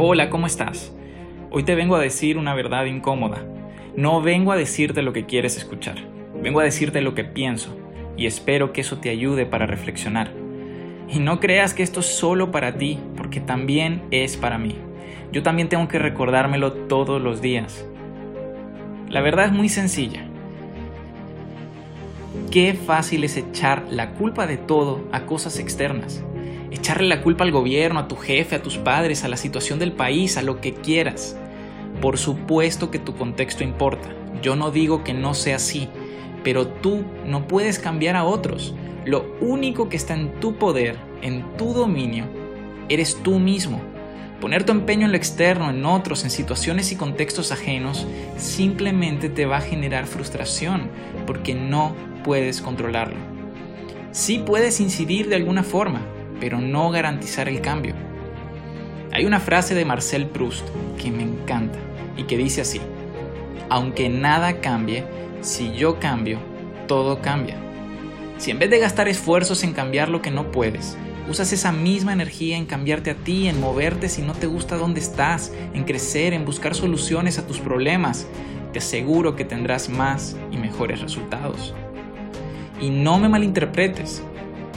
Hola, ¿cómo estás? Hoy te vengo a decir una verdad incómoda. No vengo a decirte lo que quieres escuchar. Vengo a decirte lo que pienso y espero que eso te ayude para reflexionar. Y no creas que esto es solo para ti, porque también es para mí. Yo también tengo que recordármelo todos los días. La verdad es muy sencilla. Qué fácil es echar la culpa de todo a cosas externas echarle la culpa al gobierno, a tu jefe, a tus padres, a la situación del país, a lo que quieras. Por supuesto que tu contexto importa. Yo no digo que no sea así, pero tú no puedes cambiar a otros. Lo único que está en tu poder, en tu dominio, eres tú mismo. Poner tu empeño en lo externo, en otros, en situaciones y contextos ajenos, simplemente te va a generar frustración porque no puedes controlarlo. Sí puedes incidir de alguna forma, pero no garantizar el cambio. Hay una frase de Marcel Proust que me encanta y que dice así, aunque nada cambie, si yo cambio, todo cambia. Si en vez de gastar esfuerzos en cambiar lo que no puedes, usas esa misma energía en cambiarte a ti, en moverte si no te gusta donde estás, en crecer, en buscar soluciones a tus problemas, te aseguro que tendrás más y mejores resultados. Y no me malinterpretes,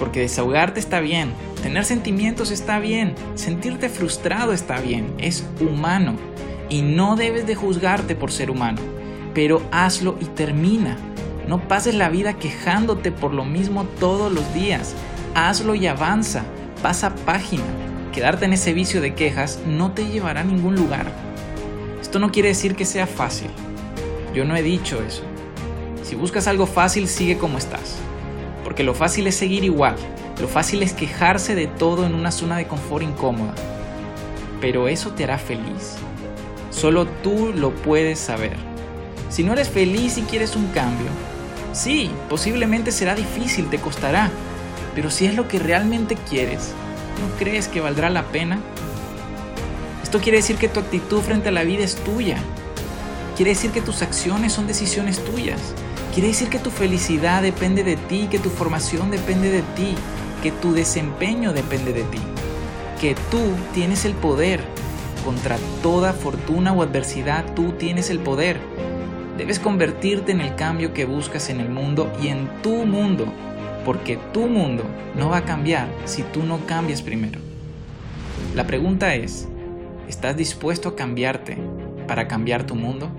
porque desahogarte está bien, tener sentimientos está bien, sentirte frustrado está bien, es humano. Y no debes de juzgarte por ser humano, pero hazlo y termina. No pases la vida quejándote por lo mismo todos los días. Hazlo y avanza, pasa página. Quedarte en ese vicio de quejas no te llevará a ningún lugar. Esto no quiere decir que sea fácil. Yo no he dicho eso. Si buscas algo fácil, sigue como estás porque lo fácil es seguir igual, lo fácil es quejarse de todo en una zona de confort incómoda. Pero eso te hará feliz. Solo tú lo puedes saber. Si no eres feliz y quieres un cambio, sí, posiblemente será difícil, te costará, pero si es lo que realmente quieres, ¿no crees que valdrá la pena? Esto quiere decir que tu actitud frente a la vida es tuya. Quiere decir que tus acciones son decisiones tuyas. Quiere decir que tu felicidad depende de ti, que tu formación depende de ti, que tu desempeño depende de ti, que tú tienes el poder. Contra toda fortuna o adversidad tú tienes el poder. Debes convertirte en el cambio que buscas en el mundo y en tu mundo, porque tu mundo no va a cambiar si tú no cambias primero. La pregunta es, ¿estás dispuesto a cambiarte para cambiar tu mundo?